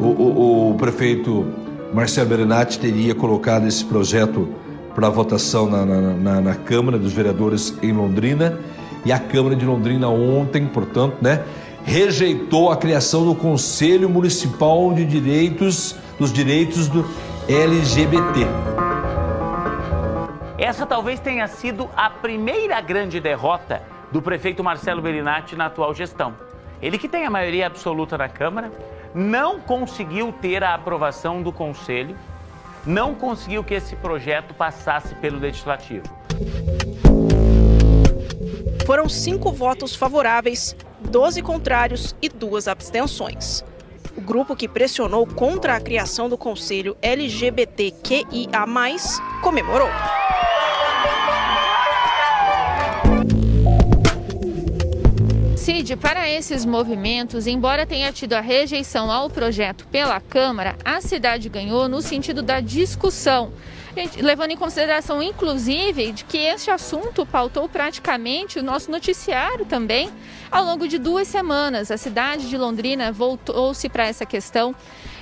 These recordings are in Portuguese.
o, o, o prefeito Marcelo Berenati teria colocado esse projeto para votação na, na, na, na, Câmara dos Vereadores em Londrina e a Câmara de Londrina ontem, portanto, né, rejeitou a criação do Conselho Municipal de Direitos dos Direitos do LGBT. Essa talvez tenha sido a primeira grande derrota do prefeito Marcelo Belinati na atual gestão. Ele que tem a maioria absoluta na Câmara, não conseguiu ter a aprovação do Conselho, não conseguiu que esse projeto passasse pelo Legislativo. Foram cinco votos favoráveis, 12 contrários e duas abstenções. O grupo que pressionou contra a criação do Conselho LGBTQIA, comemorou. Cid, para esses movimentos, embora tenha tido a rejeição ao projeto pela Câmara, a cidade ganhou no sentido da discussão. Levando em consideração, inclusive, de que este assunto pautou praticamente o nosso noticiário também. Ao longo de duas semanas, a cidade de Londrina voltou-se para essa questão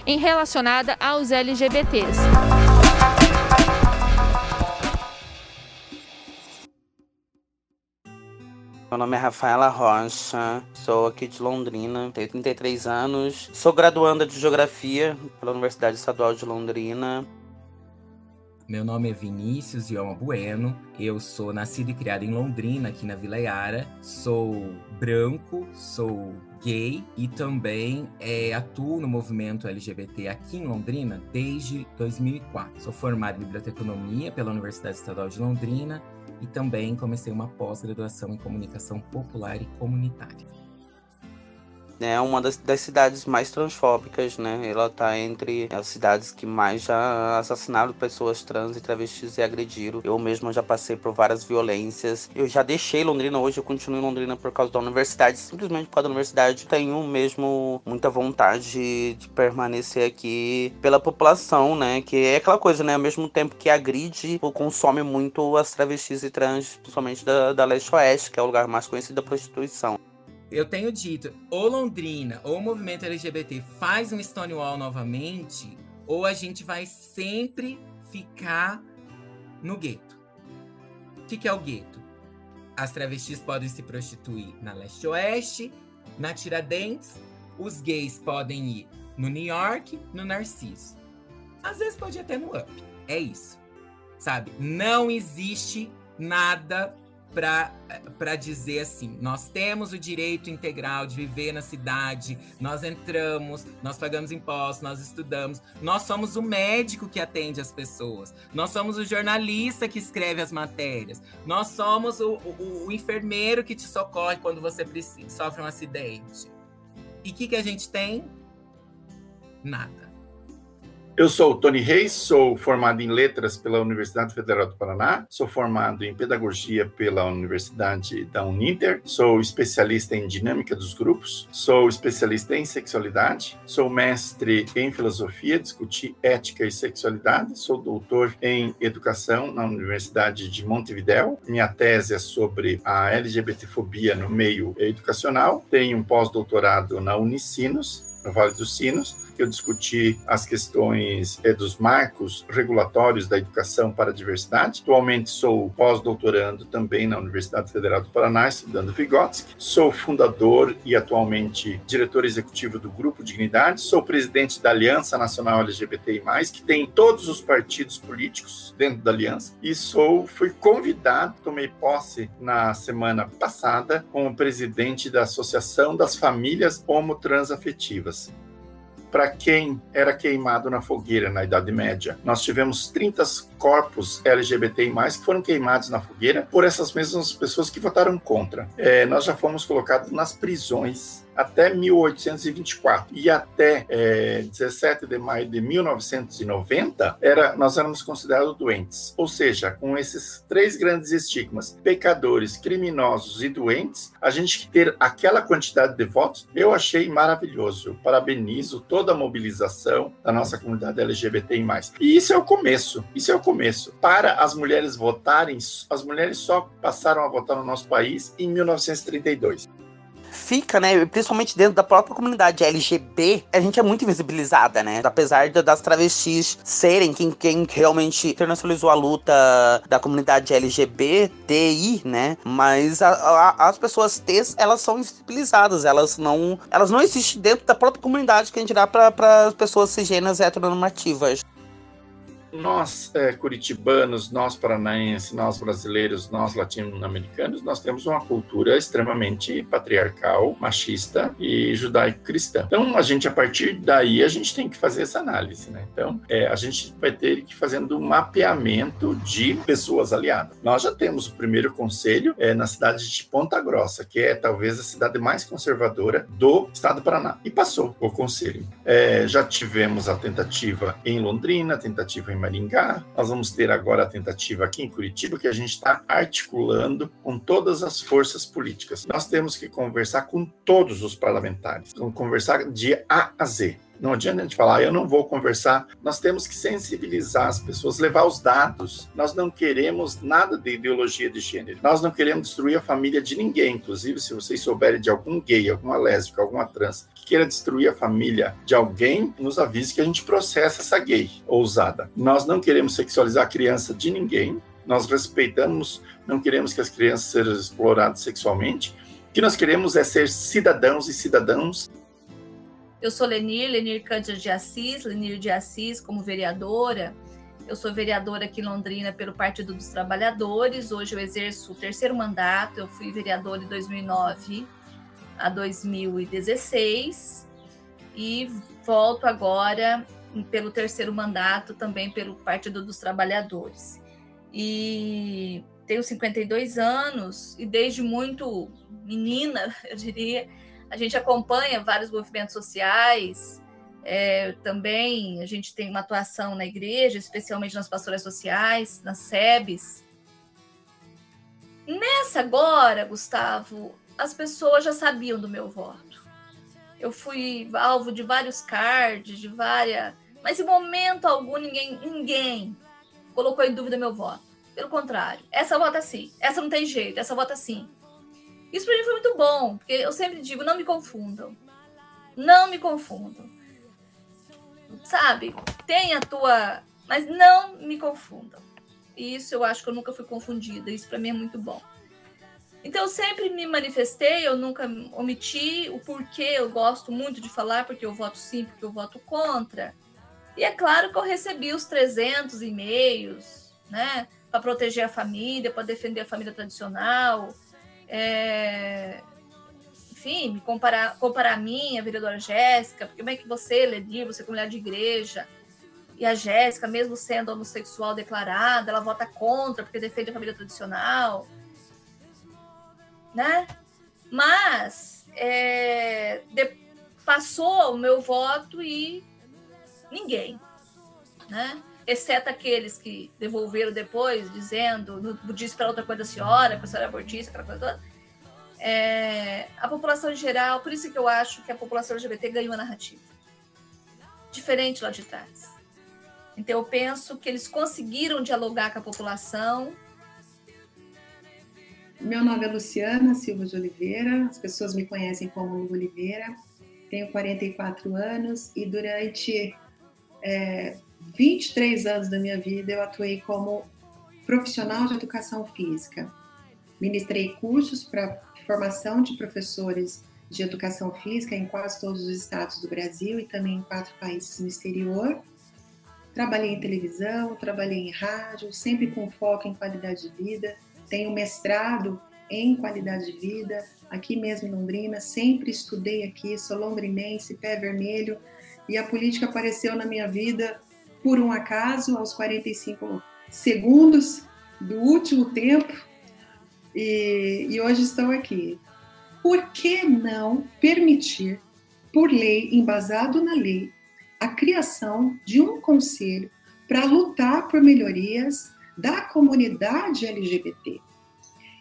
em relacionada aos LGBTs. Meu nome é Rafaela Rocha, sou aqui de Londrina, tenho 33 anos, sou graduanda de Geografia pela Universidade Estadual de Londrina. Meu nome é Vinícius Ioma Bueno, eu sou nascido e criado em Londrina, aqui na Vila Yara, sou branco, sou gay e também é, atuo no movimento LGBT aqui em Londrina desde 2004. Sou formado em Biblioteconomia pela Universidade Estadual de Londrina e também comecei uma pós-graduação em comunicação popular e comunitária é uma das, das, cidades mais transfóbicas, né? Ela está entre as cidades que mais já assassinaram pessoas trans e travestis e agrediram. Eu mesmo já passei por várias violências. Eu já deixei Londrina, hoje eu continuo em Londrina por causa da universidade, simplesmente por causa da universidade. Tenho mesmo muita vontade de permanecer aqui pela população, né? Que é aquela coisa, né? Ao mesmo tempo que agride, consome muito as travestis e trans, principalmente da, da leste-oeste, que é o lugar mais conhecido da prostituição eu tenho dito, ou Londrina ou o movimento LGBT faz um Stonewall novamente, ou a gente vai sempre ficar no gueto. O que, que é o gueto? As travestis podem se prostituir na leste-oeste, na Tiradentes, os gays podem ir no New York, no Narciso. Às vezes pode ir até no Up. É isso. Sabe? Não existe nada para dizer assim: nós temos o direito integral de viver na cidade, nós entramos, nós pagamos impostos, nós estudamos, nós somos o médico que atende as pessoas, nós somos o jornalista que escreve as matérias, nós somos o, o, o enfermeiro que te socorre quando você sofre um acidente. E o que, que a gente tem? Nada. Eu sou o Tony Reis, sou formado em Letras pela Universidade Federal do Paraná, sou formado em Pedagogia pela Universidade da Uninter, sou especialista em Dinâmica dos Grupos, sou especialista em Sexualidade, sou mestre em Filosofia, discuti Ética e Sexualidade, sou doutor em Educação na Universidade de Montevideo, minha tese é sobre a LGBTfobia no meio educacional, tenho um pós-doutorado na Unicinos, no Vale dos Sinos, eu discuti as questões é, dos marcos regulatórios da educação para a diversidade. Atualmente sou pós-doutorando também na Universidade Federal do Paraná, estudando Vygotsky. Sou fundador e atualmente diretor executivo do Grupo Dignidade. Sou presidente da Aliança Nacional LGBTI+, que tem todos os partidos políticos dentro da aliança. E sou, fui convidado, tomei posse na semana passada como presidente da Associação das Famílias Homotransafetivas para quem era queimado na fogueira na Idade Média. Nós tivemos 30 corpos LGBTI+, que foram queimados na fogueira por essas mesmas pessoas que votaram contra. É, nós já fomos colocados nas prisões até 1824 e até é, 17 de maio de 1990, era, nós éramos considerados doentes. Ou seja, com esses três grandes estigmas, pecadores, criminosos e doentes, a gente ter aquela quantidade de votos, eu achei maravilhoso. Eu parabenizo toda a mobilização da nossa comunidade LGBTI+. E isso é o começo, isso é o começo. Para as mulheres votarem, as mulheres só passaram a votar no nosso país em 1932. fica, né, principalmente dentro da própria comunidade LGB, a gente é muito invisibilizada, né? Apesar das travestis serem quem, quem realmente internacionalizou a luta da comunidade LGBTI, né? Mas a, a, as pessoas T, elas são invisibilizadas, elas não, elas não existem dentro da própria comunidade que a gente dá para pessoas cisgêneras heteronormativas nós é, curitibanos, nós paranaenses, nós brasileiros, nós latino-americanos, nós temos uma cultura extremamente patriarcal, machista e judaico-cristã. Então, a gente, a partir daí, a gente tem que fazer essa análise, né? Então, é, a gente vai ter que fazendo um mapeamento de pessoas aliadas. Nós já temos o primeiro conselho é, na cidade de Ponta Grossa, que é talvez a cidade mais conservadora do estado do Paraná. E passou o conselho. É, já tivemos a tentativa em Londrina, a tentativa em Maringá, nós vamos ter agora a tentativa aqui em Curitiba, que a gente está articulando com todas as forças políticas. Nós temos que conversar com todos os parlamentares, conversar de A a Z. Não adianta a gente falar, ah, eu não vou conversar. Nós temos que sensibilizar as pessoas, levar os dados. Nós não queremos nada de ideologia de gênero. Nós não queremos destruir a família de ninguém. Inclusive, se vocês souberem de algum gay, alguma lésbica, alguma trans que queira destruir a família de alguém, nos avise que a gente processa essa gay ousada. Nós não queremos sexualizar a criança de ninguém. Nós respeitamos, não queremos que as crianças sejam exploradas sexualmente. O que nós queremos é ser cidadãos e cidadãos eu sou Lenir, Lenir Cândido de Assis, Lenir de Assis como vereadora. Eu sou vereadora aqui em Londrina pelo Partido dos Trabalhadores. Hoje eu exerço o terceiro mandato. Eu fui vereadora de 2009 a 2016 e volto agora pelo terceiro mandato também pelo Partido dos Trabalhadores. E tenho 52 anos e desde muito menina, eu diria, a gente acompanha vários movimentos sociais, é, também a gente tem uma atuação na igreja, especialmente nas pastoras sociais, nas SEBs. Nessa agora, Gustavo, as pessoas já sabiam do meu voto. Eu fui alvo de vários cards, de várias. Mas em momento algum ninguém, ninguém colocou em dúvida meu voto. Pelo contrário, essa vota sim, essa não tem jeito, essa vota sim. Isso para mim foi muito bom, porque eu sempre digo, não me confundam. Não me confundam. Sabe? Tem a tua, mas não me confundam. E isso eu acho que eu nunca fui confundida. Isso para mim é muito bom. Então eu sempre me manifestei, eu nunca omiti o porquê eu gosto muito de falar, porque eu voto sim, porque eu voto contra. E é claro que eu recebi os 300 e-mails, né, para proteger a família, para defender a família tradicional, é, enfim, me comparar, comparar a mim, a vereadora Jéssica, porque como é que você, Ledir, você como mulher de igreja, e a Jéssica, mesmo sendo homossexual declarada, ela vota contra porque defende a família tradicional, né? Mas é, de, passou o meu voto e ninguém, né? Exceto aqueles que devolveram depois, dizendo, disse para outra coisa da senhora, que a senhora abortista, aquela coisa toda. É, a população em geral, por isso que eu acho que a população LGBT ganhou a narrativa. Diferente lá de trás. Então eu penso que eles conseguiram dialogar com a população. Meu nome é Luciana Silva de Oliveira, as pessoas me conhecem como Lu Oliveira, tenho 44 anos e durante é, 23 anos da minha vida eu atuei como profissional de educação física. Ministrei cursos para formação de professores de educação física em quase todos os estados do Brasil e também em quatro países no exterior. Trabalhei em televisão, trabalhei em rádio, sempre com foco em qualidade de vida. Tenho mestrado em qualidade de vida aqui mesmo em Londrina, sempre estudei aqui, sou londrinense, pé vermelho, e a política apareceu na minha vida por um acaso, aos 45 segundos do último tempo, e, e hoje estou aqui. Por que não permitir, por lei, embasado na lei, a criação de um conselho para lutar por melhorias da comunidade LGBT?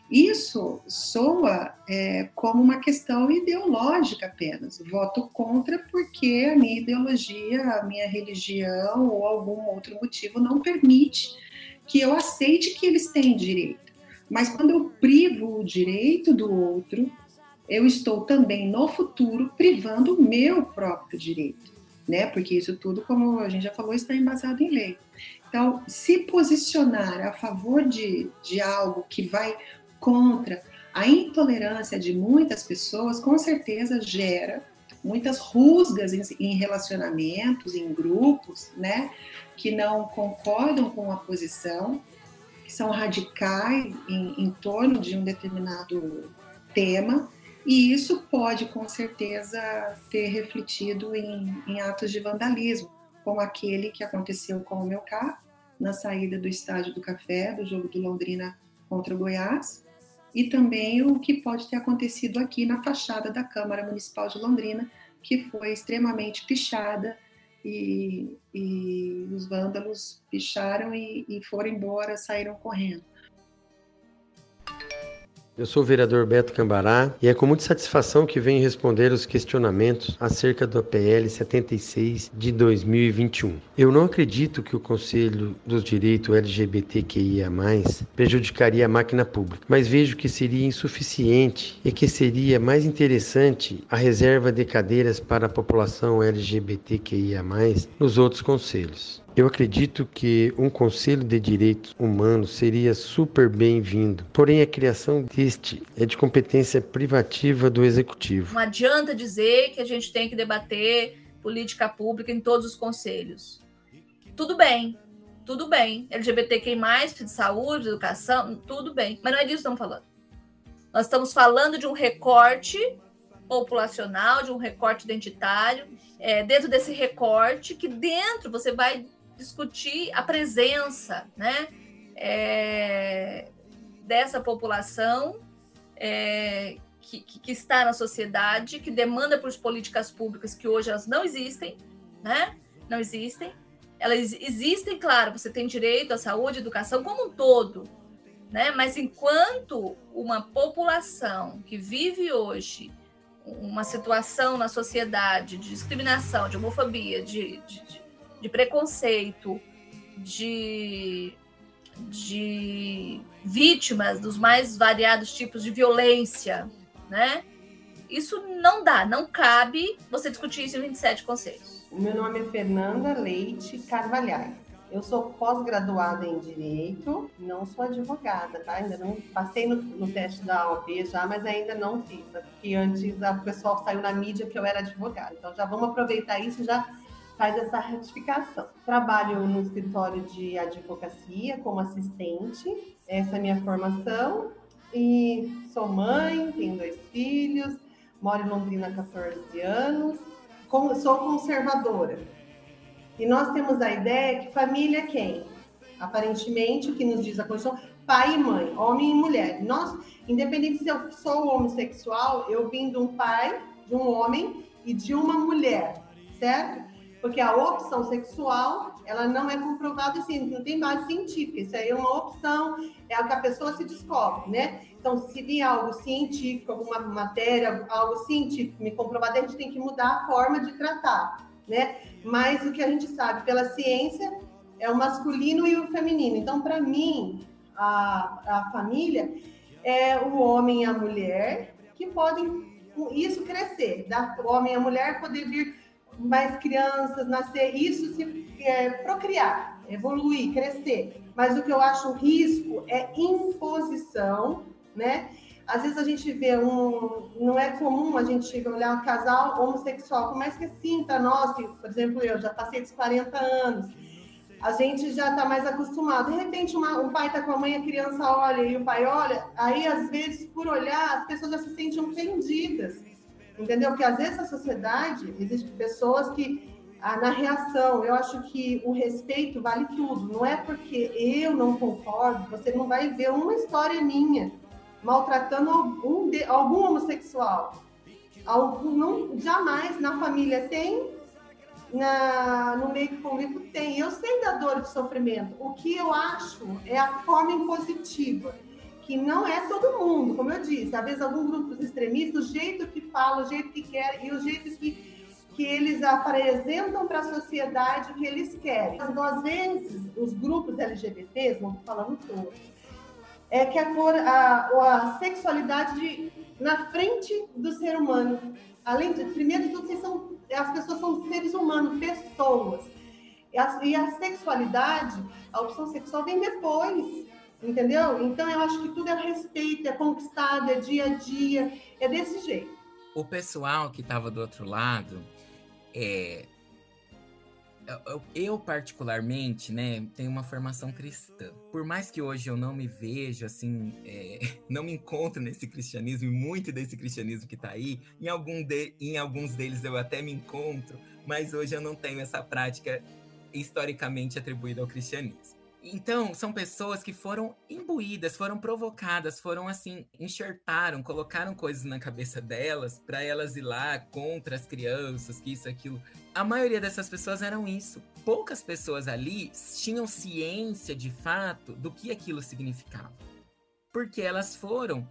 Isso soa é, como uma questão ideológica apenas. Voto contra porque a minha ideologia, a minha religião ou algum outro motivo não permite que eu aceite que eles têm direito. Mas quando eu privo o direito do outro, eu estou também no futuro privando o meu próprio direito, né? Porque isso tudo, como a gente já falou, está embasado em lei. Então, se posicionar a favor de, de algo que vai contra a intolerância de muitas pessoas, com certeza gera muitas rusgas em, relacionamentos, em grupos, né? Que não concordam com a posição, que são radicais em, em torno de um determinado tema, e isso pode, com certeza, ter refletido em, em atos de vandalismo, como aquele que aconteceu com o meu carro, na saída do estádio do Café, do jogo do Londrina contra o Goiás, e também o que pode ter acontecido aqui na fachada da Câmara Municipal de Londrina, que foi extremamente pichada e, e os vândalos picharam e, e foram embora, saíram correndo. Eu sou o vereador Beto Cambará e é com muita satisfação que venho responder os questionamentos acerca do PL 76 de 2021. Eu não acredito que o Conselho dos Direitos LGBTQIA+, prejudicaria a máquina pública, mas vejo que seria insuficiente e que seria mais interessante a reserva de cadeiras para a população LGBTQIA+, nos outros conselhos. Eu acredito que um Conselho de Direitos Humanos seria super bem-vindo, porém a criação deste é de competência privativa do Executivo. Não adianta dizer que a gente tem que debater política pública em todos os conselhos. Tudo bem, tudo bem. LGBTQI, de saúde, educação, tudo bem. Mas não é disso que estamos falando. Nós estamos falando de um recorte populacional, de um recorte identitário. É, dentro desse recorte, que dentro você vai discutir a presença né, é, dessa população é, que, que, está na sociedade, que demanda por políticas públicas que hoje elas não existem, né? Não existem. Elas existem, claro, você tem direito à saúde, educação como um todo, né? Mas enquanto uma população que vive hoje uma situação na sociedade de discriminação, de homofobia, de, de, de de preconceito, de, de vítimas dos mais variados tipos de violência, né? Isso não dá, não cabe você discutir isso em 27 conselhos. Meu nome é Fernanda Leite Carvalhais. Eu sou pós-graduada em Direito, não sou advogada, tá? Ainda não passei no, no teste da OAB já, mas ainda não fiz, porque antes o pessoal saiu na mídia que eu era advogada. Então já vamos aproveitar isso e já faz essa retificação. Trabalho no escritório de advocacia como assistente, essa é a minha formação. E sou mãe, tenho dois filhos, moro em Londrina há 14 anos, sou conservadora. E nós temos a ideia que família é quem? Aparentemente, o que nos diz a Constituição, pai e mãe, homem e mulher. Nós, independente se eu sou homossexual, eu vim de um pai, de um homem e de uma mulher, certo? Porque a opção sexual, ela não é comprovada assim, não tem base científica. Isso aí é uma opção, é o que a pessoa se descobre, né? Então, se vir algo científico, alguma matéria, algo científico me comprovado, a gente tem que mudar a forma de tratar, né? Mas o que a gente sabe pela ciência é o masculino e o feminino. Então, para mim, a, a família é o homem e a mulher que podem isso crescer, da o homem e a mulher poder vir mais crianças nascer, isso se é, procriar, evoluir, crescer. Mas o que eu acho risco é imposição, né? Às vezes a gente vê um. Não é comum a gente olhar um casal homossexual, por mais que sim, para nós, que, por exemplo, eu já passei dos 40 anos, a gente já está mais acostumado. De repente, uma, um pai está com a mãe, a criança olha e o pai olha, aí às vezes, por olhar, as pessoas já se sentem ofendidas entendeu? Porque às vezes a sociedade, existem pessoas que, ah, na reação, eu acho que o respeito vale tudo. Não é porque eu não concordo, você não vai ver uma história minha maltratando algum, de, algum homossexual. Algum, não, jamais na família tem, na, no meio que convivo tem. Eu sei da dor e do sofrimento. O que eu acho é a forma impositiva que não é todo mundo, como eu disse, às vezes alguns grupos extremistas, o jeito que falam, o jeito que querem e o jeito que, que eles apresentam para a sociedade o que eles querem. Então, às vezes, os grupos LGBTs, vamos falando todos, é que a, cor, a, a sexualidade de, na frente do ser humano. Além de, primeiro de tudo, são, as pessoas são seres humanos, pessoas. E a, e a sexualidade, a opção sexual vem depois, entendeu? Então eu acho que tudo é respeito, é conquistado, é dia a dia, é desse jeito. O pessoal que estava do outro lado, é, eu, eu, particularmente, né, tenho uma formação cristã. Por mais que hoje eu não me veja, assim, é, não me encontro nesse cristianismo, e muito desse cristianismo que está aí, em, algum de, em alguns deles eu até me encontro, mas hoje eu não tenho essa prática historicamente atribuída ao cristianismo. Então, são pessoas que foram imbuídas, foram provocadas, foram assim, enxertaram, colocaram coisas na cabeça delas para elas ir lá contra as crianças, que isso, aquilo. A maioria dessas pessoas eram isso. Poucas pessoas ali tinham ciência de fato do que aquilo significava. Porque elas foram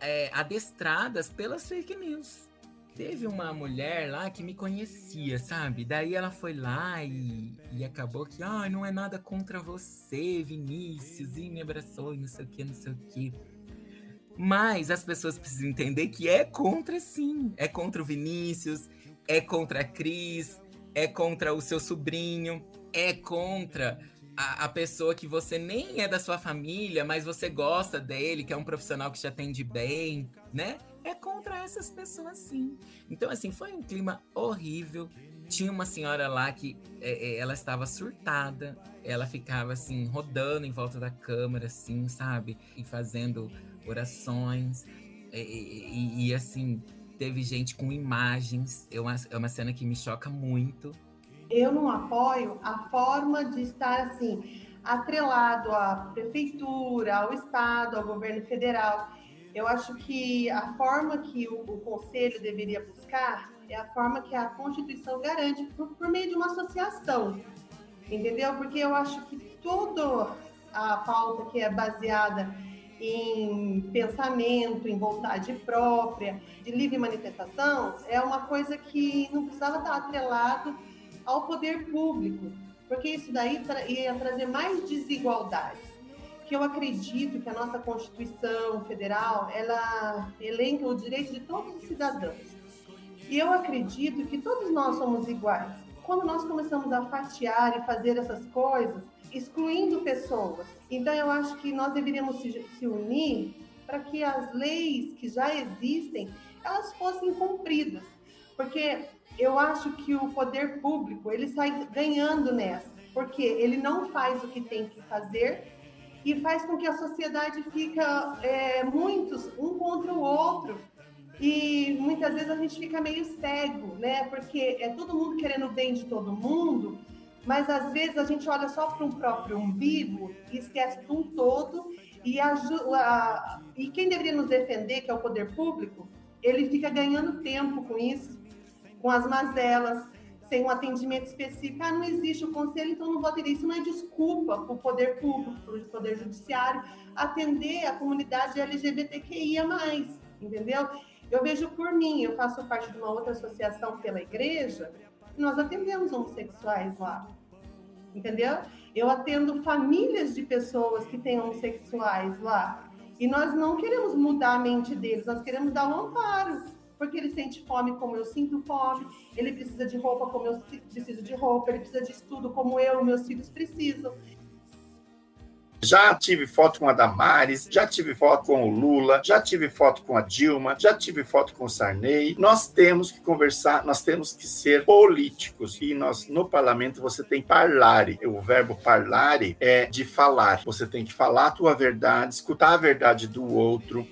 é, adestradas pelas fake news. Teve uma mulher lá que me conhecia, sabe? Daí ela foi lá e, e acabou que, ah, não é nada contra você, Vinícius, e me abraçou e não sei o que, não sei o que. Mas as pessoas precisam entender que é contra sim. É contra o Vinícius, é contra a Cris, é contra o seu sobrinho, é contra a, a, pessoa que você nem é da sua família, mas você gosta dele, que é um profissional que te atende bem, né? É contra essas pessoas, sim. Então, assim, foi um clima horrível. Tinha uma senhora lá que é, é, ela estava surtada, ela ficava assim, rodando em volta da câmera, assim, sabe? E fazendo orações. E, e, e assim, teve gente com imagens. É uma, é uma cena que me choca muito. Eu não apoio a forma de estar assim, atrelado à prefeitura, ao Estado, ao governo federal. Eu acho que a forma que o, o conselho deveria buscar é a forma que a Constituição garante por, por meio de uma associação, entendeu? Porque eu acho que toda a pauta que é baseada em pensamento, em vontade própria, de livre manifestação, é uma coisa que não precisava estar atrelado ao poder público, porque isso daí ia trazer mais desigualdades que eu acredito que a nossa Constituição Federal, ela elenca o direito de todos os cidadãos. E eu acredito que todos nós somos iguais. Quando nós começamos a fatiar e fazer essas coisas, excluindo pessoas, então eu acho que nós deveríamos se unir para que as leis que já existem, elas fossem cumpridas. Porque eu acho que o poder público, ele sai ganhando nessa, porque ele não faz o que tem que fazer e faz com que a sociedade fica é, muitos um contra o outro. E muitas vezes a gente fica meio cego, né? Porque é todo mundo querendo o bem de todo mundo, mas às vezes a gente olha só para um próprio umbigo e esquece de um todo. E, a, e quem deveria nos defender, que é o poder público, ele fica ganhando tempo com isso, com as mazelas, sem um atendimento específico. Ah, não existe o conselho, então não vou atender. Isso não é desculpa para o poder público, para o poder judiciário, atender a comunidade LGBTQIA, entendeu? Eu vejo por mim, eu faço parte de uma outra associação pela igreja, nós atendemos homossexuais lá, entendeu? Eu atendo famílias de pessoas que têm homossexuais lá. E nós não queremos mudar a mente deles, nós queremos dar um amparo porque ele sente fome como eu sinto fome, ele precisa de roupa como eu preciso de roupa, ele precisa de estudo como eu, meus filhos precisam. Já tive foto com a Damares, já tive foto com o Lula, já tive foto com a Dilma, já tive foto com o Sarney. Nós temos que conversar, nós temos que ser políticos. E nós, no parlamento, você tem parlare. O verbo parlare é de falar. Você tem que falar a tua verdade, escutar a verdade do outro,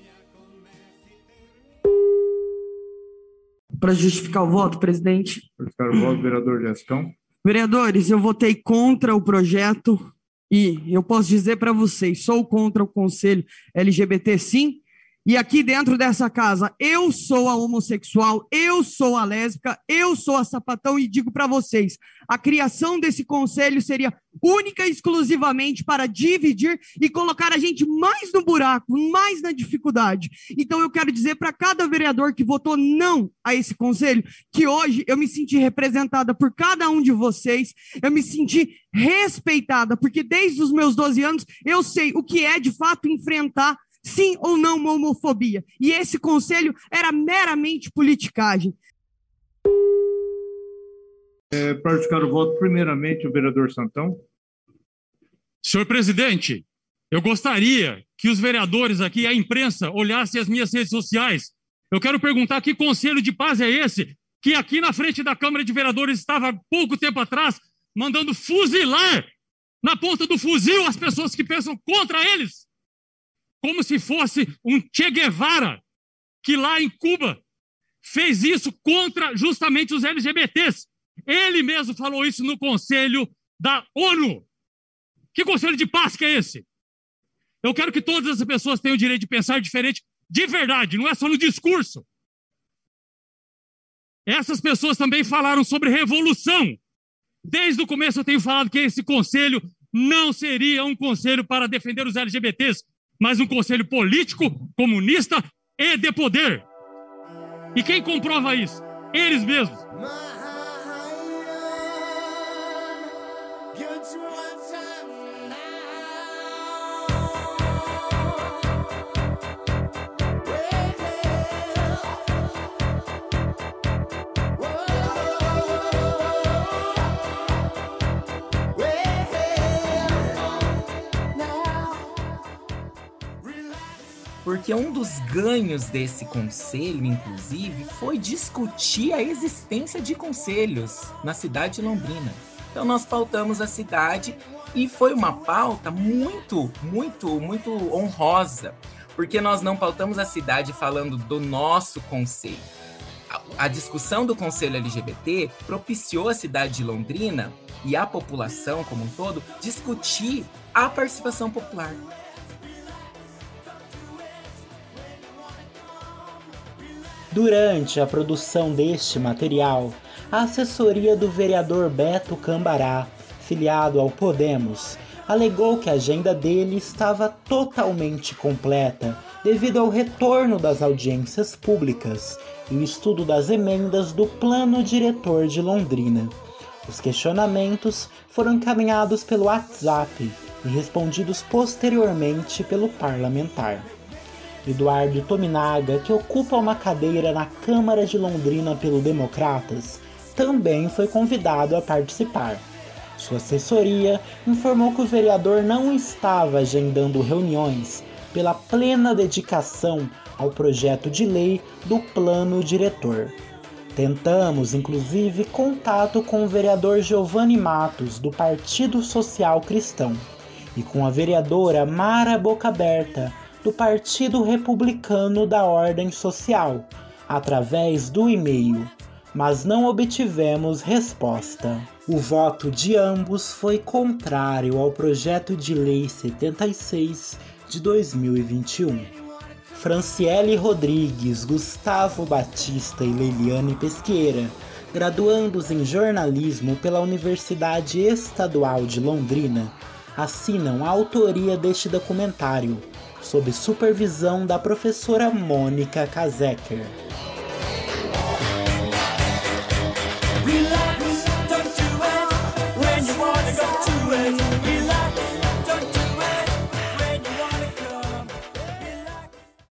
para justificar o voto, presidente. Justificar o voto, vereador Gestão. Vereadores, eu votei contra o projeto e eu posso dizer para vocês, sou contra o conselho LGBT sim, E aqui dentro dessa casa, eu sou a homossexual, eu sou a lésbica, eu sou a sapatão e digo para vocês, a criação desse conselho seria única e exclusivamente para dividir e colocar a gente mais no buraco, mais na dificuldade. Então eu quero dizer para cada vereador que votou não a esse conselho, que hoje eu me senti representada por cada um de vocês, eu me senti respeitada, porque desde os meus 12 anos eu sei o que é de fato enfrentar sim ou não uma homofobia. E esse conselho era meramente politicagem. É, praticar o voto, primeiramente, o vereador Santão. Senhor presidente, eu gostaria que os vereadores aqui, a imprensa, olhassem as minhas redes sociais. Eu quero perguntar que conselho de paz é esse que aqui na frente da Câmara de Vereadores estava pouco tempo atrás mandando fuzilar na ponta do fuzil as pessoas que pensam contra eles como se fosse um Che Guevara, que lá em Cuba fez isso contra justamente os LGBTs. Ele mesmo falou isso no conselho da ONU. Que conselho de paz que é esse? Eu quero que todas as pessoas tenham o direito de pensar diferente de verdade, não é só no discurso. Essas pessoas também falaram sobre revolução. Desde o começo eu tenho falado que esse conselho não seria um conselho para defender os LGBTs, mas um conselho político, comunista e de poder. E quem comprova isso? Eles mesmos. Porque um dos ganhos desse conselho, inclusive, foi discutir a existência de conselhos na cidade de Londrina. Então nós pautamos a cidade e foi uma pauta muito, muito, muito honrosa, porque nós não pautamos a cidade falando do nosso conselho. A, discussão do conselho LGBT propiciou a cidade de Londrina e a população como um todo discutir a participação popular. Durante a produção deste material, a assessoria do vereador Beto Cambará, filiado ao Podemos, alegou que a agenda dele estava totalmente completa devido ao retorno das audiências públicas e o estudo das emendas do Plano Diretor de Londrina. Os questionamentos foram encaminhados pelo WhatsApp e respondidos posteriormente pelo parlamentar. Eduardo Tominaga, que ocupa uma cadeira na Câmara de Londrina pelo Democratas, também foi convidado a participar. Sua assessoria informou que o vereador não estava agendando reuniões pela plena dedicação ao projeto de lei do plano diretor. Tentamos, inclusive, contato com o vereador Giovanni Matos, do Partido Social Cristão, e com a vereadora Mara Boca Aberta, do Partido Republicano da Ordem Social, através do e-mail, mas não obtivemos resposta. O voto de ambos foi contrário ao projeto de lei 76 de 2021. Franciele Rodrigues, Gustavo Batista e Leiliane Pesqueira, graduandos em jornalismo pela Universidade Estadual de Londrina, assinam a autoria deste documentário sob supervisão da professora Mônica Kazeker. Relax,